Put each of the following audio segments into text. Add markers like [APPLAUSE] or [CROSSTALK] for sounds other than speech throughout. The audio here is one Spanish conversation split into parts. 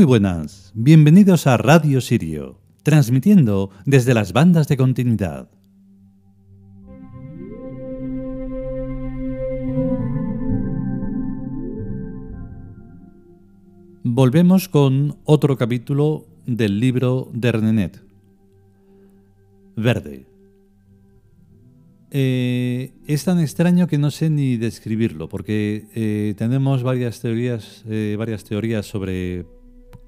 Muy buenas, bienvenidos a Radio Sirio, transmitiendo desde las bandas de continuidad. Volvemos con otro capítulo del libro de Renenet. Verde. Eh, es tan extraño que no sé ni describirlo, porque eh, tenemos varias teorías, eh, varias teorías sobre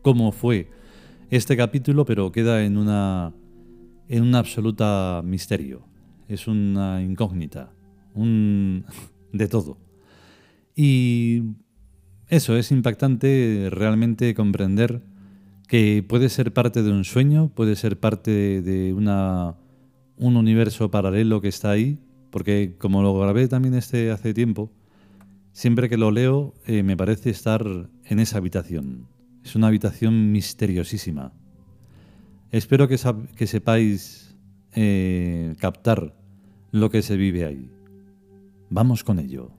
cómo fue este capítulo, pero queda en una en un absoluta misterio. Es una incógnita, un [LAUGHS] de todo. Y eso es impactante realmente comprender que puede ser parte de un sueño, puede ser parte de una un universo paralelo que está ahí, porque como lo grabé también este hace tiempo, siempre que lo leo eh, me parece estar en esa habitación, es una habitación misteriosísima. Espero que, sepáis eh, captar lo que se vive ahí. Vamos con ello.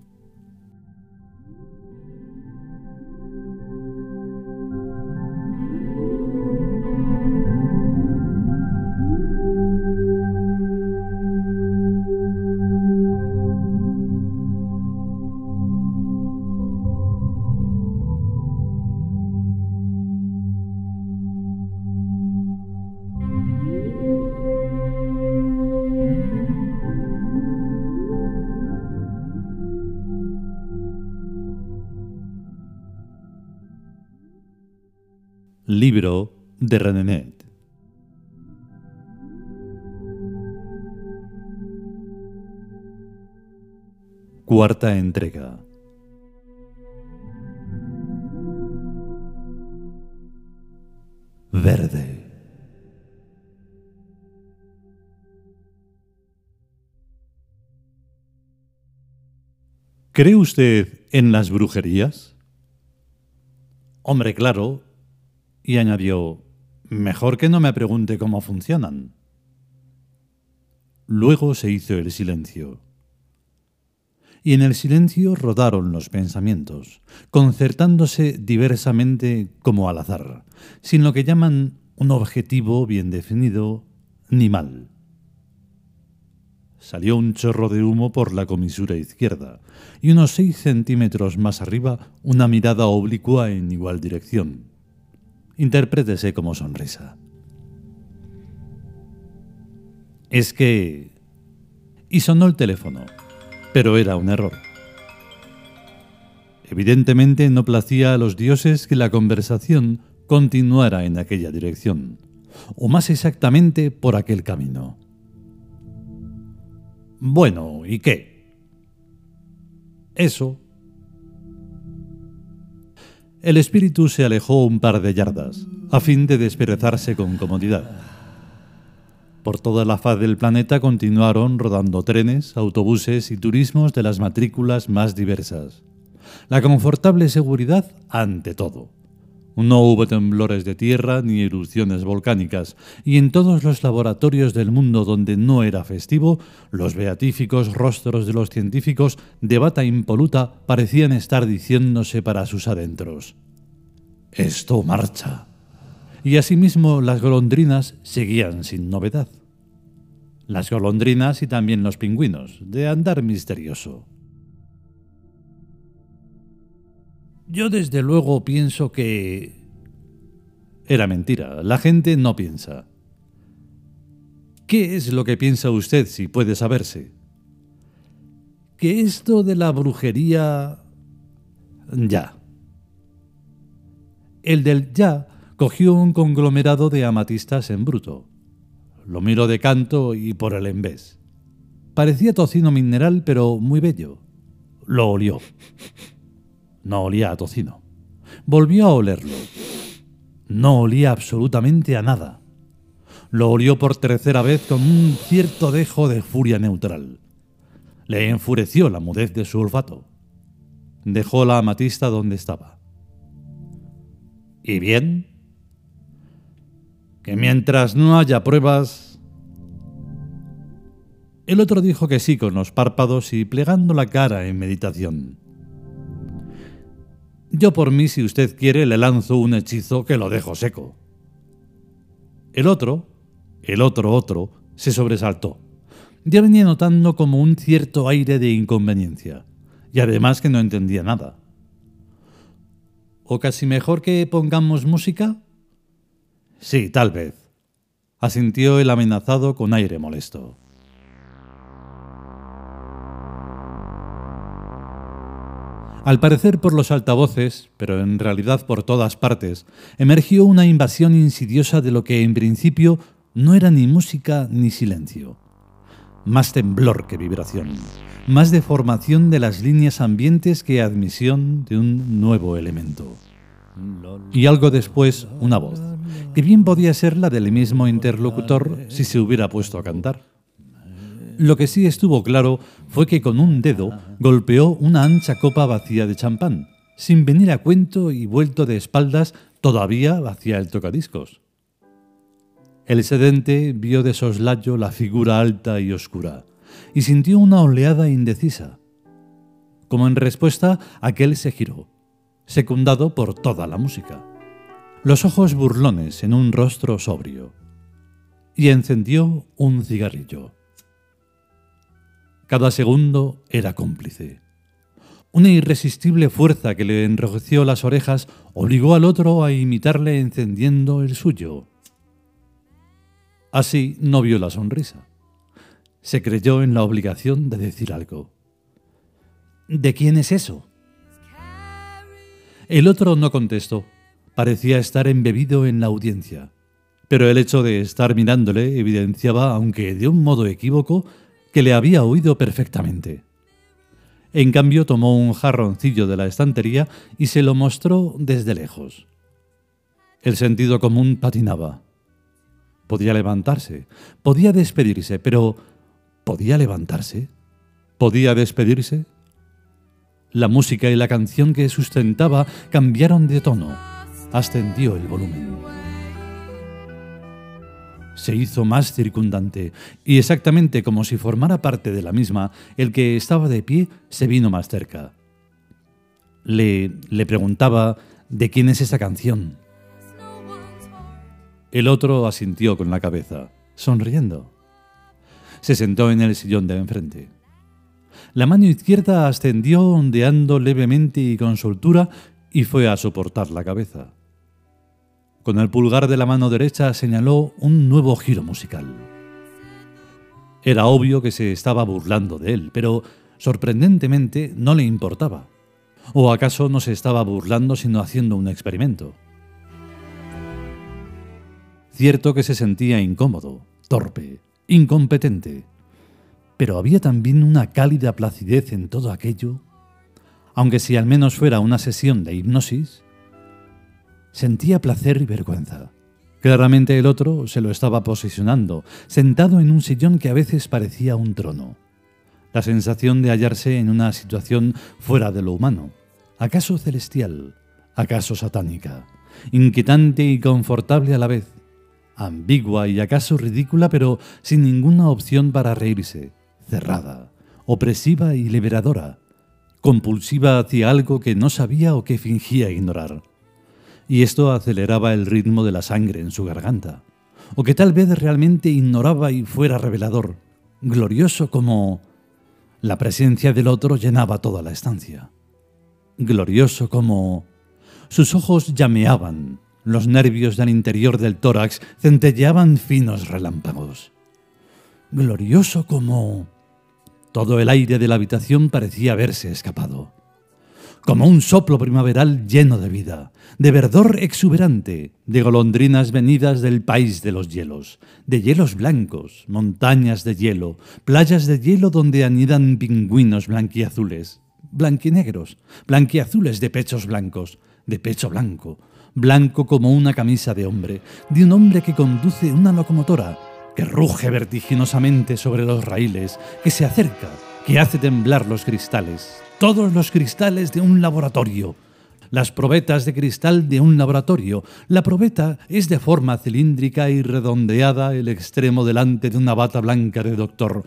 Libro de Renenet. Cuarta entrega. Verde. ¿Cree usted en las brujerías? Hombre, claro, y añadió, mejor que no me pregunte cómo funcionan. Luego se hizo el silencio. Y en el silencio rodaron los pensamientos, concertándose diversamente como al azar, sin lo que llaman un objetivo bien definido ni mal. Salió un chorro de humo por la comisura izquierda, y unos seis centímetros más arriba una mirada oblicua en igual dirección interprétese como sonrisa. Es que... Y sonó el teléfono, pero era un error. Evidentemente no placía a los dioses que la conversación continuara en aquella dirección, o más exactamente por aquel camino. Bueno, ¿y qué? Eso el espíritu se alejó un par de yardas, a fin de desperezarse con comodidad. Por toda la faz del planeta continuaron rodando trenes, autobuses y turismos de las matrículas más diversas. La confortable seguridad ante todo. No hubo temblores de tierra ni erupciones volcánicas, y en todos los laboratorios del mundo donde no era festivo, los beatíficos rostros de los científicos de bata impoluta parecían estar diciéndose para sus adentros. Esto marcha. Y asimismo las golondrinas seguían sin novedad. Las golondrinas y también los pingüinos, de andar misterioso. Yo desde luego pienso que... Era mentira, la gente no piensa. ¿Qué es lo que piensa usted si puede saberse? Que esto de la brujería... Ya. El del ya cogió un conglomerado de amatistas en bruto. Lo miró de canto y por el envés. Parecía tocino mineral, pero muy bello. Lo olió. No olía a tocino. Volvió a olerlo. No olía absolutamente a nada. Lo olió por tercera vez con un cierto dejo de furia neutral. Le enfureció la mudez de su olfato. Dejó la amatista donde estaba. ¿Y bien? Que mientras no haya pruebas... El otro dijo que sí con los párpados y plegando la cara en meditación. Yo por mí, si usted quiere, le lanzo un hechizo que lo dejo seco. El otro, el otro otro, se sobresaltó. Ya venía notando como un cierto aire de inconveniencia, y además que no entendía nada. ¿O casi mejor que pongamos música? Sí, tal vez, asintió el amenazado con aire molesto. Al parecer por los altavoces, pero en realidad por todas partes, emergió una invasión insidiosa de lo que en principio no era ni música ni silencio. Más temblor que vibración, más deformación de las líneas ambientes que admisión de un nuevo elemento. Y algo después, una voz, que bien podía ser la del mismo interlocutor si se hubiera puesto a cantar. Lo que sí estuvo claro fue que con un dedo golpeó una ancha copa vacía de champán, sin venir a cuento y vuelto de espaldas todavía hacia el tocadiscos. El sedente vio de soslayo la figura alta y oscura, y sintió una oleada indecisa. Como en respuesta, aquel se giró, secundado por toda la música. Los ojos burlones en un rostro sobrio. Y encendió un cigarrillo. Cada segundo era cómplice. Una irresistible fuerza que le enrojeció las orejas obligó al otro a imitarle encendiendo el suyo. Así no vio la sonrisa. Se creyó en la obligación de decir algo. ¿De quién es eso? El otro no contestó. Parecía estar embebido en la audiencia. Pero el hecho de estar mirándole evidenciaba, aunque de un modo equívoco, que le había oído perfectamente. En cambio tomó un jarroncillo de la estantería y se lo mostró desde lejos. El sentido común patinaba. Podía levantarse, podía despedirse, pero ¿podía levantarse? ¿Podía despedirse? La música y la canción que sustentaba cambiaron de tono. Ascendió el volumen se hizo más circundante, y exactamente como si formara parte de la misma, el que estaba de pie se vino más cerca. Le, le preguntaba de quién es esa canción. El otro asintió con la cabeza, sonriendo. Se sentó en el sillón de enfrente. La mano izquierda ascendió ondeando levemente y con soltura y fue a soportar la cabeza. Con el pulgar de la mano derecha señaló un nuevo giro musical. Era obvio que se estaba burlando de él, pero sorprendentemente no le importaba. ¿O acaso no se estaba burlando sino haciendo un experimento? Cierto que se sentía incómodo, torpe, incompetente, pero había también una cálida placidez en todo aquello, aunque si al menos fuera una sesión de hipnosis, Sentía placer y vergüenza. Claramente el otro se lo estaba posicionando, sentado en un sillón que a veces parecía un trono. La sensación de hallarse en una situación fuera de lo humano, acaso celestial, acaso satánica, inquietante y confortable a la vez, ambigua y acaso ridícula, pero sin ninguna opción para reírse, cerrada, opresiva y liberadora, compulsiva hacia algo que no sabía o que fingía ignorar y esto aceleraba el ritmo de la sangre en su garganta, o que tal vez realmente ignoraba y fuera revelador, glorioso como la presencia del otro llenaba toda la estancia, glorioso como sus ojos llameaban, los nervios del interior del tórax centelleaban finos relámpagos, glorioso como todo el aire de la habitación parecía haberse escapado como un soplo primaveral lleno de vida, de verdor exuberante, de golondrinas venidas del país de los hielos, de hielos blancos, montañas de hielo, playas de hielo donde anidan pingüinos blanquiazules, blanquinegros, blanquiazules de pechos blancos, de pecho blanco, blanco como una camisa de hombre, de un hombre que conduce una locomotora, que ruge vertiginosamente sobre los raíles, que se acerca, que hace temblar los cristales, todos los cristales de un laboratorio. Las probetas de cristal de un laboratorio. La probeta es de forma cilíndrica y redondeada el extremo delante de una bata blanca de doctor.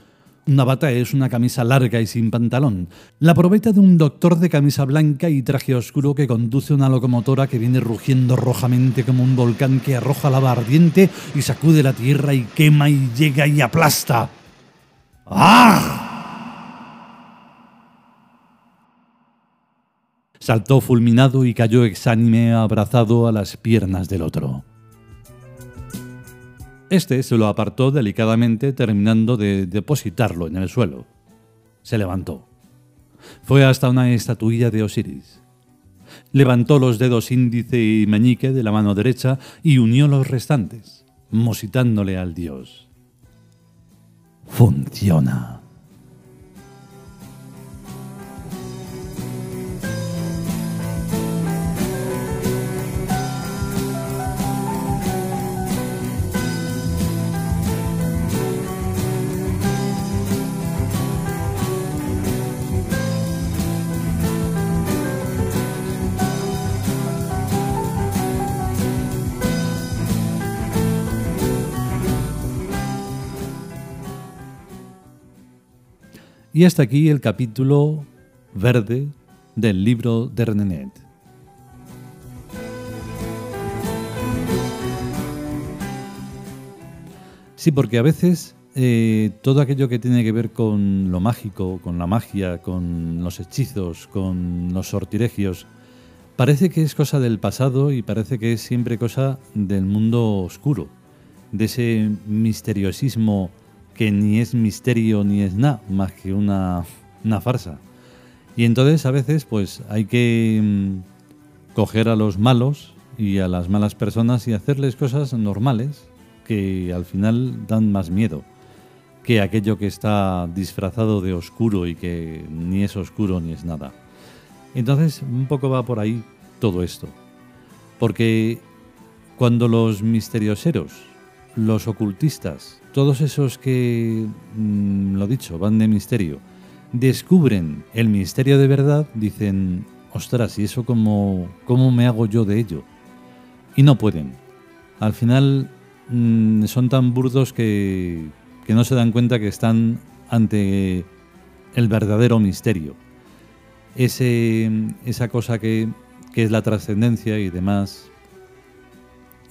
Una bata es una camisa larga y sin pantalón. La probeta de un doctor de camisa blanca y traje oscuro que conduce una locomotora que viene rugiendo rojamente como un volcán que arroja lava ardiente y sacude la tierra y quema y llega y aplasta. ¡Ah! Saltó fulminado y cayó exánime abrazado a las piernas del otro. Este se lo apartó delicadamente terminando de depositarlo en el suelo. Se levantó. Fue hasta una estatuilla de Osiris. Levantó los dedos índice y meñique de la mano derecha y unió los restantes, mositándole al dios. Funciona. Y hasta aquí el capítulo verde del libro de Renenet. Sí, porque a veces eh, todo aquello que tiene que ver con lo mágico, con la magia, con los hechizos, con los sortilegios, parece que es cosa del pasado y parece que es siempre cosa del mundo oscuro, de ese misteriosismo que ni es misterio ni es nada, más que una, farsa. Y entonces a veces pues hay que mm, coger a los malos y a las malas personas y hacerles cosas normales que al final dan más miedo que aquello que está disfrazado de oscuro y que ni es oscuro ni es nada. Entonces un poco va por ahí todo esto. Porque cuando los misterioseros, los ocultistas, todos esos que, mm, lo dicho, van de misterio, descubren el misterio de verdad, dicen, ostras, ¿y eso cómo, cómo me hago yo de ello? Y no pueden. Al final mm, son tan burdos que, que no se dan cuenta que están ante el verdadero misterio. Ese, esa cosa que, que es la trascendencia y demás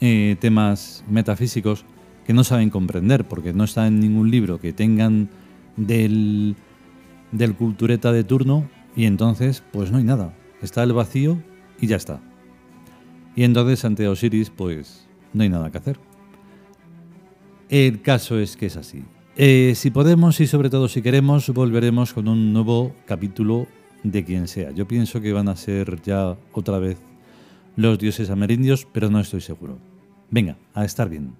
eh, temas metafísicos que no saben comprender, porque no está en ningún libro que tengan del, del cultureta de turno y entonces pues no hay nada, está el vacío y ya está. Y entonces ante Osiris pues no hay nada que hacer. El caso es que es así. Eh, si podemos y sobre todo si queremos, volveremos con un nuevo capítulo de quien sea. Yo pienso que van a ser ya otra vez los dioses amerindios, pero no estoy seguro. Venga, a estar bien.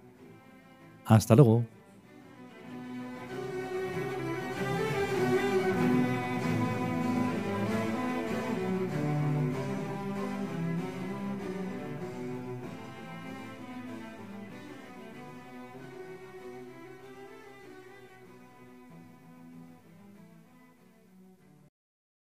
Hasta luego.